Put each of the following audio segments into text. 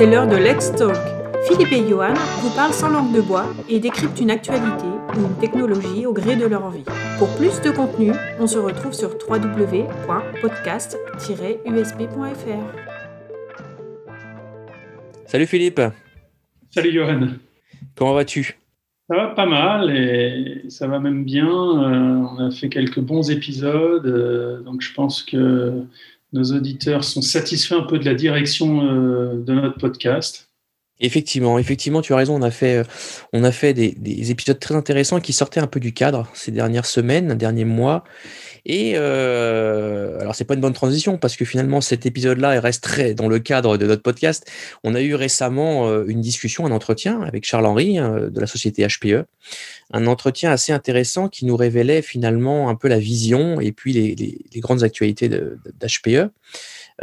C'est l'heure de Let's Talk. Philippe et Johan vous parlent sans langue de bois et décryptent une actualité ou une technologie au gré de leur envie. Pour plus de contenu, on se retrouve sur www.podcast-usb.fr. Salut Philippe. Salut Johan. Comment vas-tu? Ça va pas mal et ça va même bien. Euh, on a fait quelques bons épisodes, euh, donc je pense que nos auditeurs sont satisfaits un peu de la direction euh, de notre podcast. Effectivement, effectivement, tu as raison. On a fait, on a fait des, des épisodes très intéressants qui sortaient un peu du cadre ces dernières semaines, derniers mois. Et euh, alors, c'est pas une bonne transition parce que finalement, cet épisode-là reste très dans le cadre de notre podcast. On a eu récemment euh, une discussion, un entretien avec Charles-Henri euh, de la société HPE. Un entretien assez intéressant qui nous révélait finalement un peu la vision et puis les, grandes actualités d'HPE.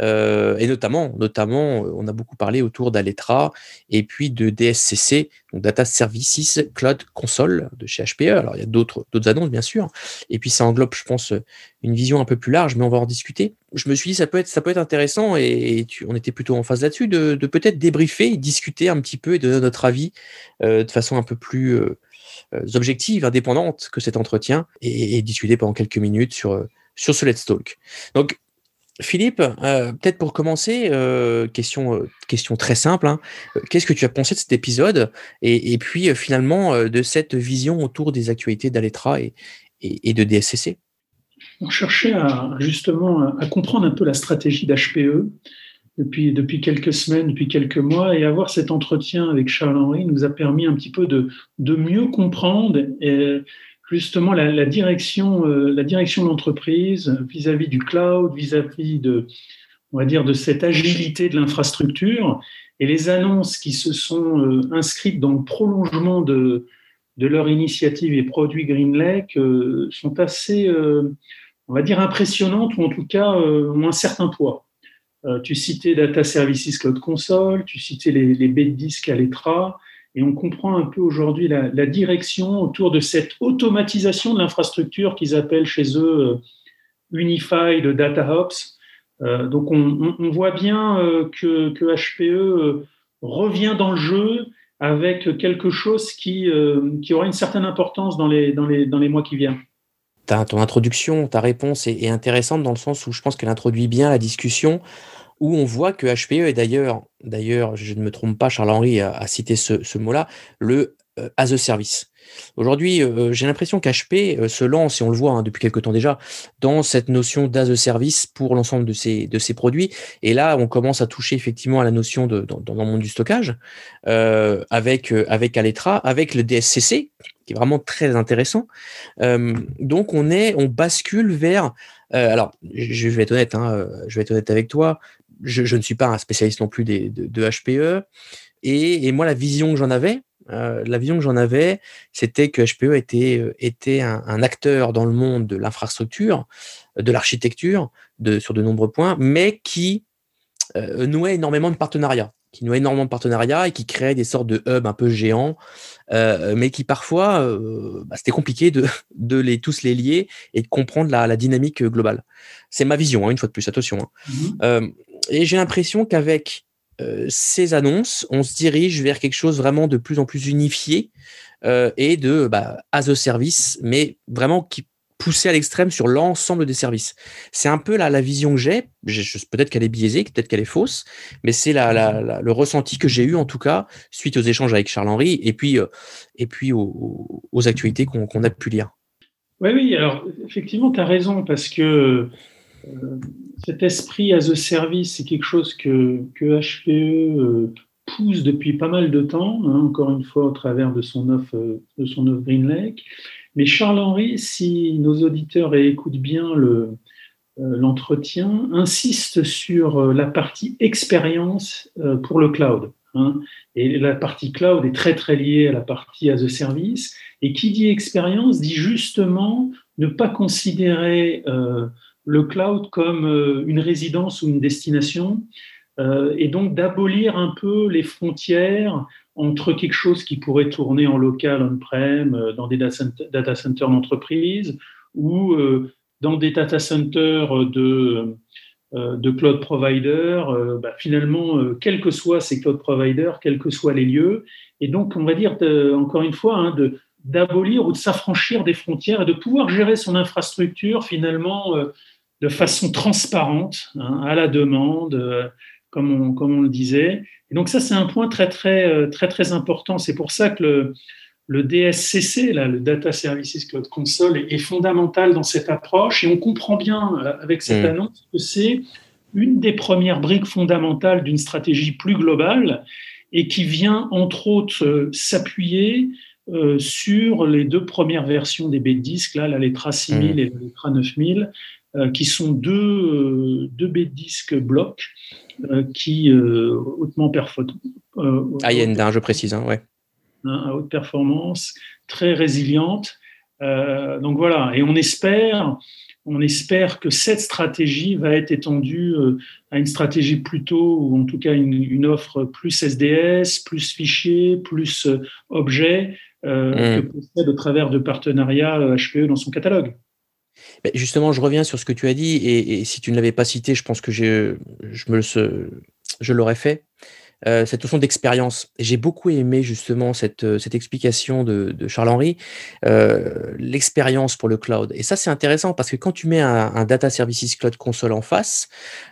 Euh, et notamment, notamment, on a beaucoup parlé autour d'Aletra et puis de DSCC, donc Data Services Cloud Console de chez HPE. Alors, il y a d'autres annonces, bien sûr. Et puis, ça englobe, je pense, une vision un peu plus large, mais on va en discuter. Je me suis dit, ça peut être, ça peut être intéressant, et, on était plutôt en phase là-dessus, de, peut-être débriefer, discuter un petit peu et donner notre avis euh, de façon un peu plus euh, objective, indépendante que cet entretien, et, et, discuter pendant quelques minutes sur, sur ce Let's Talk. Donc, Philippe, euh, peut-être pour commencer, euh, question, euh, question très simple. Hein. Qu'est-ce que tu as pensé de cet épisode et, et puis finalement de cette vision autour des actualités d'Aletra et, et, et, de DSCC On cherchait à, justement à comprendre un peu la stratégie d'HPE depuis, quelques semaines, depuis quelques mois, et avoir cet entretien avec Charles-Henri nous a permis un petit peu de, mieux comprendre et, justement la, direction, euh, la direction de l'entreprise vis-à-vis du cloud, vis-à-vis de, on va dire, de cette agilité de l'infrastructure et les annonces qui se sont euh, inscrites dans le prolongement de, leur initiative et produits Green Lake euh, sont assez, euh, on va dire, impressionnantes ou en tout cas euh, ont un certain poids. Euh, tu citais Data Services Cloud Console, tu citais les, les baies disques à l'ETRA, et on comprend un peu aujourd'hui la, direction autour de cette automatisation de l'infrastructure qu'ils appellent chez eux euh, Unified Data Hubs. Euh, donc on, voit bien euh, que, HPE euh, revient dans le jeu avec quelque chose qui, aura une certaine importance dans les mois qui viennent. Ta, ton introduction, ta réponse est, est, intéressante dans le sens où je pense qu'elle introduit bien la discussion où on voit que HPE, et d'ailleurs, d'ailleurs, je ne me trompe pas, Charles-Henri a, a, cité ce, ce mot-là, le as a service. Aujourd'hui, euh, j'ai l'impression qu'HP euh, se lance, et on le voit hein, depuis quelques temps déjà, dans cette notion d'as a service pour l'ensemble de ces, de ces produits. Et là, on commence à toucher effectivement à la notion de, dans, dans le monde du stockage, euh, avec, avec Aletra, avec le DSCC, qui est vraiment très intéressant. Euh, donc, on est, on bascule vers. alors, je vais être honnête, hein, je vais être honnête avec toi je, ne suis pas un spécialiste non plus de, HPE. Et, et, moi, la vision que j'en avais, euh, la vision que j'en avais, c'était que HPE était, euh, était un, un, acteur dans le monde de l'infrastructure, de l'architecture, de, sur de nombreux points, mais qui euh, nouait énormément de partenariats qui nouait énormément de partenariats et qui créait des sortes de hubs un peu géants, mais qui parfois, bah, c'était compliqué de, de les tous les lier et de comprendre la, la dynamique globale. C'est ma vision, hein, une fois de plus, attention. Hein. Mm -hmm. euh, et j'ai l'impression qu'avec euh, ces annonces, on se dirige vers quelque chose vraiment de plus en plus unifié euh, et de bah, as a service, mais vraiment qui poussé à l'extrême sur l'ensemble des services. C'est un peu la, vision que j'ai. Peut-être qu'elle est biaisée, peut-être qu'elle est fausse, mais c'est le ressenti que j'ai eu en tout cas suite aux échanges avec Charles-Henri et puis, euh, aux, actualités qu'on qu a pu lire. Oui, oui, alors effectivement, tu as raison parce que cet esprit as a service, c'est quelque chose que, que HPE euh, pousse depuis pas mal de temps, hein, encore une fois au travers de son offre, de son offre Green. Mais Charles-Henri, si nos auditeurs écoutent bien le, euh, l'entretien, insiste sur euh, la partie expérience euh, pour le cloud. Hein. Et la partie cloud est très très liée à la partie as a service. Et qui dit expérience dit justement ne pas considérer euh, le cloud comme euh, une résidence ou une destination, euh, et donc d'abolir un peu les frontières entre quelque chose qui pourrait tourner en local on-prem, euh, dans des data centers d'entreprise, ou dans des data centers de, cloud providers, bah, finalement, quels que soient ces cloud providers, quels que soient les lieux. Et donc, on va dire, encore une fois, hein, de, d'abolir ou de s'affranchir des frontières et de pouvoir gérer son infrastructure finalement de façon transparente, hein, à la demande, comme, on, comme on le disait. Et donc ça, c'est un point très, très, très, très important. C'est pour ça que le, le DSCC, là, le Data Services Cloud Console, est, fondamental dans cette approche et on comprend bien euh, avec cette mm. annonce que c'est une des premières briques fondamentales d'une stratégie plus globale et qui vient entre autres euh, s'appuyer euh, sur les deux premières versions des B-Disques, là, la Letra 6000 mm. et la Letra 9000, qui sont deux, deux B-Disques blocs qui hautement performants. high-end, hein, je précise, hein, ouais Hein, à haute performance, très résiliente. Euh, donc voilà, et on espère, on espère que cette stratégie va être étendue euh, à une stratégie plutôt, ou en tout cas une, offre plus SDS, plus fichiers, plus euh, objets, euh, mmh. que possède au travers de partenariats HPE dans son catalogue. Justement, je reviens sur ce que tu as dit, et, si tu ne l'avais pas cité, je pense que je, me, je l'aurais fait. Euh, cette notion d'expérience. J'ai beaucoup aimé justement cette, euh, cette explication de, Charles-Henri, euh, l'expérience pour le cloud. Et ça, c'est intéressant parce que quand tu mets un, Data Services Cloud Console en face,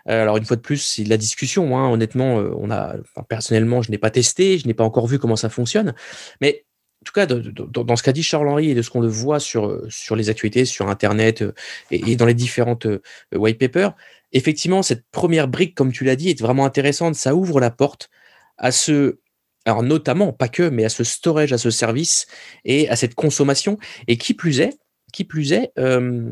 alors une fois de plus, c'est la discussion. Hein, honnêtement, on a, personnellement, je n'ai pas testé, je n'ai pas encore vu comment ça fonctionne. Mais tout cas, dans ce qu'a dit Charles-Henri et de ce qu'on le voit sur, sur les actualités, sur Internet et, et dans les différentes white papers, effectivement, cette première brique, comme tu l'as dit, est vraiment intéressante. Ça ouvre la porte à ce, alors notamment, pas que, mais à ce storage, à ce service et à cette consommation. Et qui plus est, qui plus est, euh,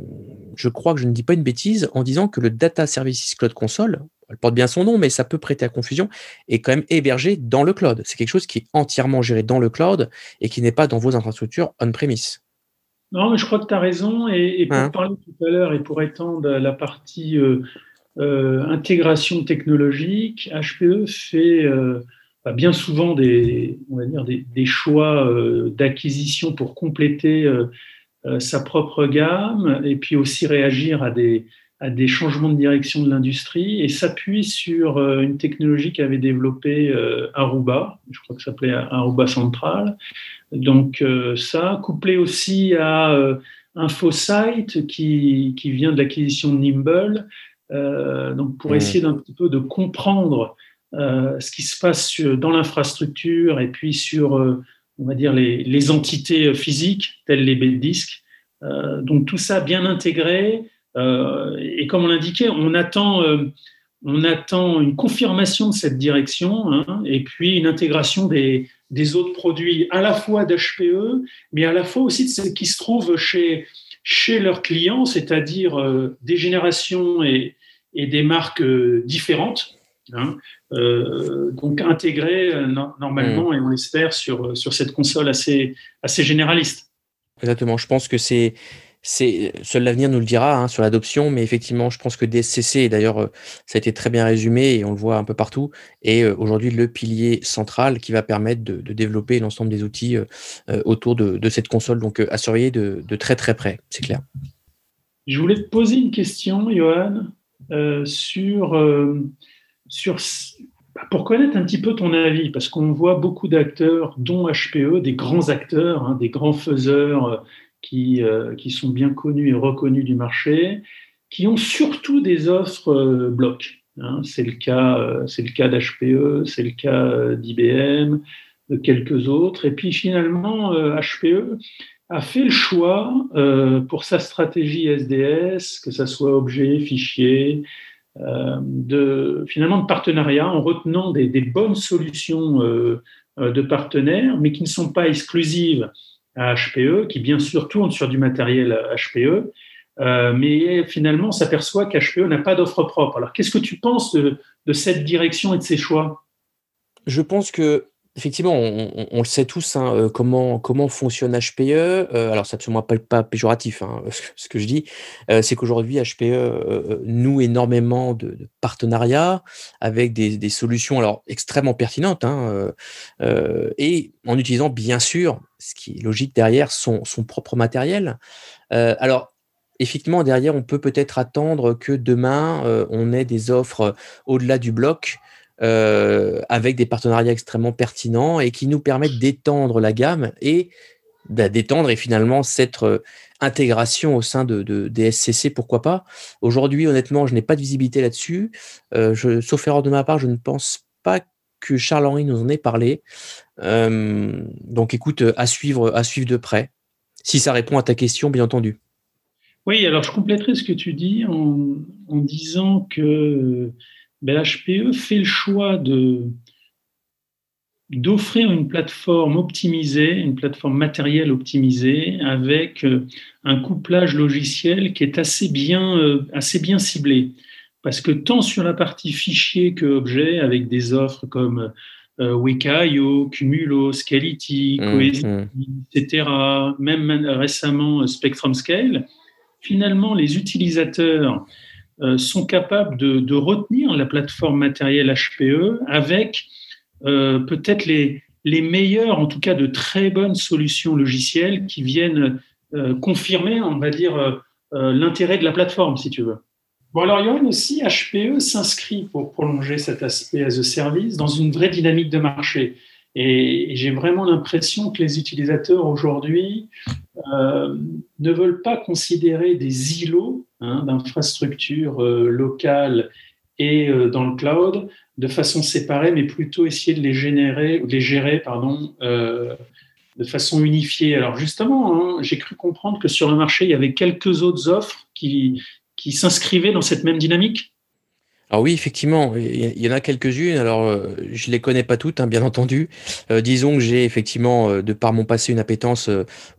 je crois que je ne dis pas une bêtise en disant que le Data Services Cloud Console, elle porte bien son nom, mais ça peut prêter à confusion, est quand même hébergé dans le cloud. C'est quelque chose qui est entièrement géré dans le cloud et qui n'est pas dans vos infrastructures on-premise. Non, mais je crois que tu as raison. Et, pour hein parler tout à l'heure et pour étendre la partie euh, euh, intégration technologique, HPE fait euh, bah, bien souvent des, on va dire des, des choix d'acquisition pour compléter sa propre gamme et puis aussi réagir à des, à des changements de direction de l'industrie et s'appuie sur une technologie qu'avait développée Aruba, je crois que ça s'appelait Aruba Central, donc euh, ça, couplé aussi à euh, InfoSight qui, qui vient de l'acquisition de Nimble, euh, donc pour mmh. essayer d'un petit peu de comprendre ce qui se passe dans l'infrastructure et puis sur, on va dire, les, les, entités physiques telles les disques. donc tout ça bien intégré. Et comme on l'indiquait, on attend on attend une confirmation de cette direction hein, et puis une intégration des, des autres produits à la fois d'HPE, mais à la fois aussi de ce qui se trouvent chez, chez leurs clients, c'est-à-dire euh, des générations et, et, des marques euh, différentes. Hein, euh, donc intégrées normalement, mmh. et on l'espère, sur, sur cette console assez, assez généraliste. Exactement, je pense que c'est seul l'avenir nous le dira hein, sur l'adoption, mais effectivement, je pense que DSCC, et d'ailleurs, euh, ça a été très bien résumé et on le voit un peu partout, est euh, aujourd'hui le pilier central qui va permettre de, développer l'ensemble des outils euh, autour de, cette console. Donc, à surveiller de, très très près, c'est clair. Je voulais te poser une question, Johan, sur, sur pour connaître un petit peu ton avis, parce qu'on voit beaucoup d'acteurs, dont HPE, des grands acteurs, hein, des grands faiseurs qui, euh, qui sont bien connus et reconnus du marché, qui ont surtout des offres euh, blocs. Hein. C'est le cas, euh, c'est le cas d'HPE, c'est le cas d'IBM, de quelques autres. Et puis finalement, HPE a fait le choix pour sa stratégie SDS, que ce soit objet, fichier, de finalement de partenariat en retenant des bonnes solutions de partenaires, mais qui ne sont pas exclusives à HPE, qui bien sûr tourne sur du matériel HPE, euh, mais finalement s'aperçoit qu'HPE n'a pas d'offre propre. Alors qu'est-ce que tu penses de, cette direction et de ces choix? Je pense que effectivement, on, le sait tous hein, euh, comment, fonctionne HPE. Euh, alors, c'est absolument pas, pas péjoratif hein, ce que je dis. c'est qu'aujourd'hui, HPE noue énormément de, partenariats avec des, solutions alors extrêmement pertinentes hein, et en utilisant bien sûr ce qui est logique derrière, son, son propre matériel. Euh, alors, effectivement, derrière, on peut peut-être attendre que demain, on ait des offres au-delà du bloc avec des partenariats extrêmement pertinents et qui nous permettent d'étendre la gamme et bah, d'étendre et finalement cette intégration au sein de, des SCC, pourquoi pas. Aujourd'hui, honnêtement, je n'ai pas de visibilité là-dessus. sauf erreur de ma part, je ne pense pas que Charles-Henri nous en ait parlé. donc écoute, à suivre, à suivre de près, si ça répond à ta question, bien entendu. Oui, alors je compléterai ce que tu dis en, disant que ben, l'HPE fait le choix de, d'offrir une plateforme optimisée, une plateforme matérielle optimisée avec euh, un couplage logiciel qui est assez bien, euh, assez bien ciblé. Parce que tant sur la partie fichier que objet, avec des offres comme euh, Weka.io, Cumulo, Scality, mmh, Cohesity, mmh. etc., même récemment Spectrum Scale, finalement, les utilisateurs euh, sont capables de, retenir la plateforme matérielle HPE avec euh, peut-être les, les meilleures, en tout cas de très bonnes solutions logicielles qui viennent euh, confirmer, on va dire, l'intérêt de la plateforme, si tu veux. Bon, alors, Yoann aussi, HPE s'inscrit pour prolonger cet aspect as a service dans une vraie dynamique de marché. Et, j'ai vraiment l'impression que les utilisateurs aujourd'hui euh, ne veulent pas considérer des îlots hein, d'infrastructures euh, locales et euh, dans le cloud de façon séparée, mais plutôt essayer de les, gérer pardon, de façon unifiée. Alors justement, hein, j'ai cru comprendre que sur le marché, il y avait quelques autres offres qui s'inscrivaient dans cette même dynamique? Alors oui, effectivement, il y en a quelques-unes. Alors, euh, je les connais pas toutes, hein, bien entendu. Euh, disons que j'ai effectivement, euh, de par mon passé, une appétence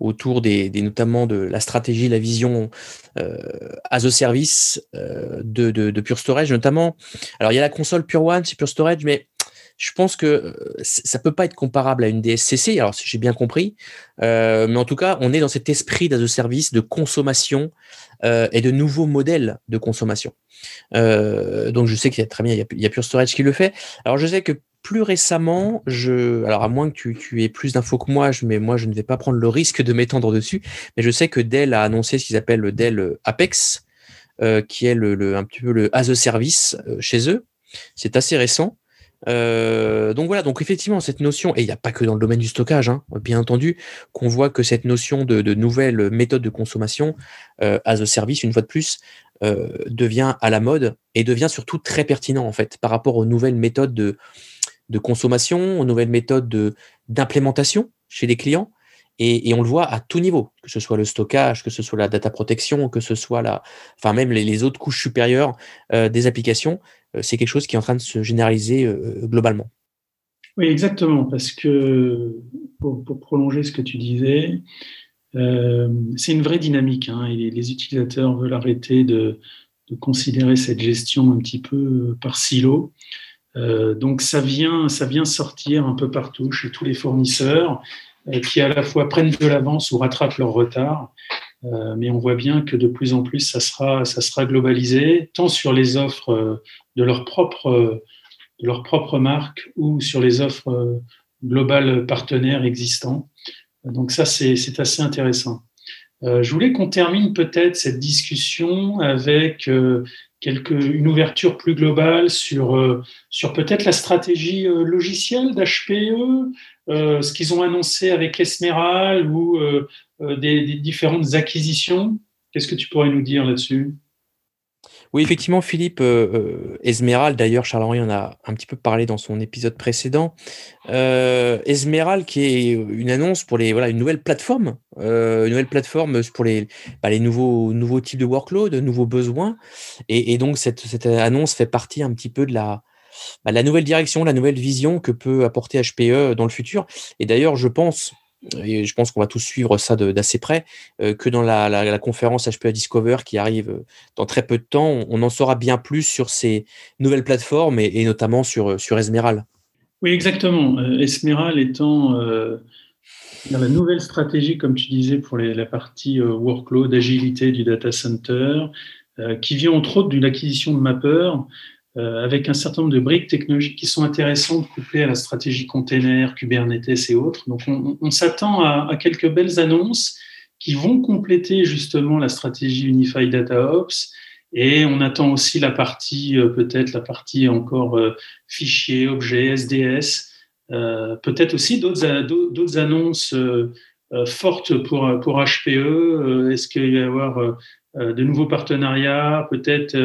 autour des, notamment de la stratégie, la vision as a service de, Pure Storage, notamment. Alors, il y a la console Pure One, c'est Pure Storage, mais je pense que ça peut pas être comparable à une DSCC. Alors, si j'ai bien compris, mais en tout cas, on est dans cet esprit d'as a service, de consommation et de nouveaux modèles de consommation. Euh, donc je sais qu'il y a très bien, il y a, Pure Storage qui le fait. Alors je sais que plus récemment, à moins que tu, aies plus d'infos que moi, mais moi je ne vais pas prendre le risque de m'étendre dessus, mais je sais que Dell a annoncé ce qu'ils appellent le Dell Apex, euh, qui est le, un petit peu le as a service euh, chez eux. C'est assez récent. Donc voilà, donc effectivement, cette notion, et il n'y a pas que dans le domaine du stockage, hein, bien entendu, qu'on voit que cette notion de, de nouvelles méthodes de consommation as a service, une fois de plus, euh, devient à la mode et devient surtout très pertinent en fait par rapport aux nouvelles méthodes de, de consommation, aux nouvelles méthodes d'implémentation chez les clients. Et, on le voit à tout niveau, que ce soit le stockage, que ce soit la data protection, que ce soit la, enfin même les, autres couches supérieures euh, des applications, euh, c'est quelque chose qui est en train de se généraliser globalement. Oui, exactement, parce que pour, prolonger ce que tu disais, euh, c'est une vraie dynamique. Hein, les, utilisateurs veulent arrêter de, considérer cette gestion un petit peu euh, par silo. Euh, donc ça vient, ça vient sortir un peu partout chez tous les fournisseurs qui à la fois prennent de l'avance ou rattrapent leur retard. mais on voit bien que de plus en plus, ça sera, ça sera globalisé, tant sur les offres de leur propre, de leur propre marque ou sur les offres globales partenaires existants. Donc ça, c'est assez intéressant. Euh, je voulais qu'on termine peut-être cette discussion avec euh, quelque, une ouverture plus globale sur, euh, sur peut-être la stratégie logicielle d'HPE, ce qu'ils ont annoncé avec Esmeral ou des, différentes acquisitions. Qu'est-ce que tu pourrais nous dire là-dessus? Oui, effectivement, Philippe euh, euh d'ailleurs, Charles-Henri en a un petit peu parlé dans son épisode précédent. Euh, qui est une annonce pour les, voilà, une nouvelle plateforme, une nouvelle plateforme pour les, bah, nouveaux, nouveaux types de workload, nouveaux besoins. Et, donc, cette, cette, annonce fait partie un petit peu de la, bah, la nouvelle direction, la nouvelle vision que peut apporter HPE dans le futur. Et d'ailleurs, je pense, et je pense qu'on va tous suivre ça d'assez près, euh, que dans la, conférence HPA Discover qui arrive euh, dans très peu de temps, on, en saura bien plus sur ces nouvelles plateformes et, notamment sur, sur Esmeral. Oui, exactement. Euh, Esmeral étant la nouvelle stratégie, comme tu disais, pour la partie workload, agilité du data center, qui vient entre autres d'une acquisition de Mapper, euh, avec un certain nombre de briques technologiques qui sont intéressantes couplées à la stratégie container, Kubernetes et autres. Donc on, s'attend à, quelques belles annonces qui vont compléter justement la stratégie Unified Data Ops. Et on attend aussi la partie, peut-être la partie encore fichier, objet, SDS, peut-être aussi d'autres annonces fortes pour, pour HPE. Est-ce qu'il va y avoir de nouveaux partenariats, peut-être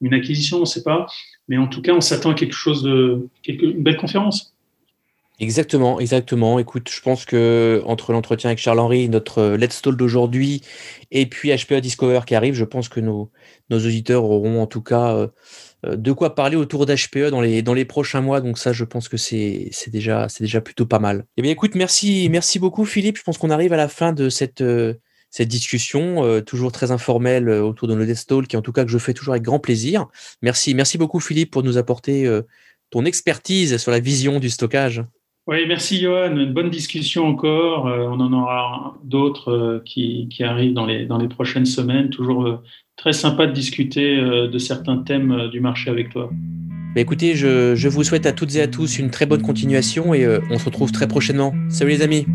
une acquisition, on ne sait pas. Mais en tout cas, on s'attend à quelque chose de, une belle conférence. Exactement, exactement. Écoute, je pense que entre l'entretien avec Charles-Henri, notre euh, Let's Talk d'aujourd'hui, et puis HPE Discover qui arrive, je pense que nos, auditeurs auront en tout cas euh, euh, de quoi parler autour d'HPE dans les, prochains mois. Donc ça, je pense que c'est déjà, déjà plutôt pas mal. Eh bien, écoute, merci, merci beaucoup, Philippe. Je pense qu'on arrive à la fin de cette, cette discussion, toujours très informelle autour de nos Talk, qui en tout cas que je fais toujours avec grand plaisir. Merci, merci beaucoup, Philippe, pour nous apporter ton expertise sur la vision du stockage. Oui, merci Johan. Une bonne discussion encore. Euh, on en aura d'autres euh, qui, arrivent dans les, dans les prochaines semaines. Toujours euh, très sympa de discuter de certains thèmes du marché avec toi. Bah, écoutez, je, je, vous souhaite à toutes et à tous une très bonne continuation et on se retrouve très prochainement. Salut les amis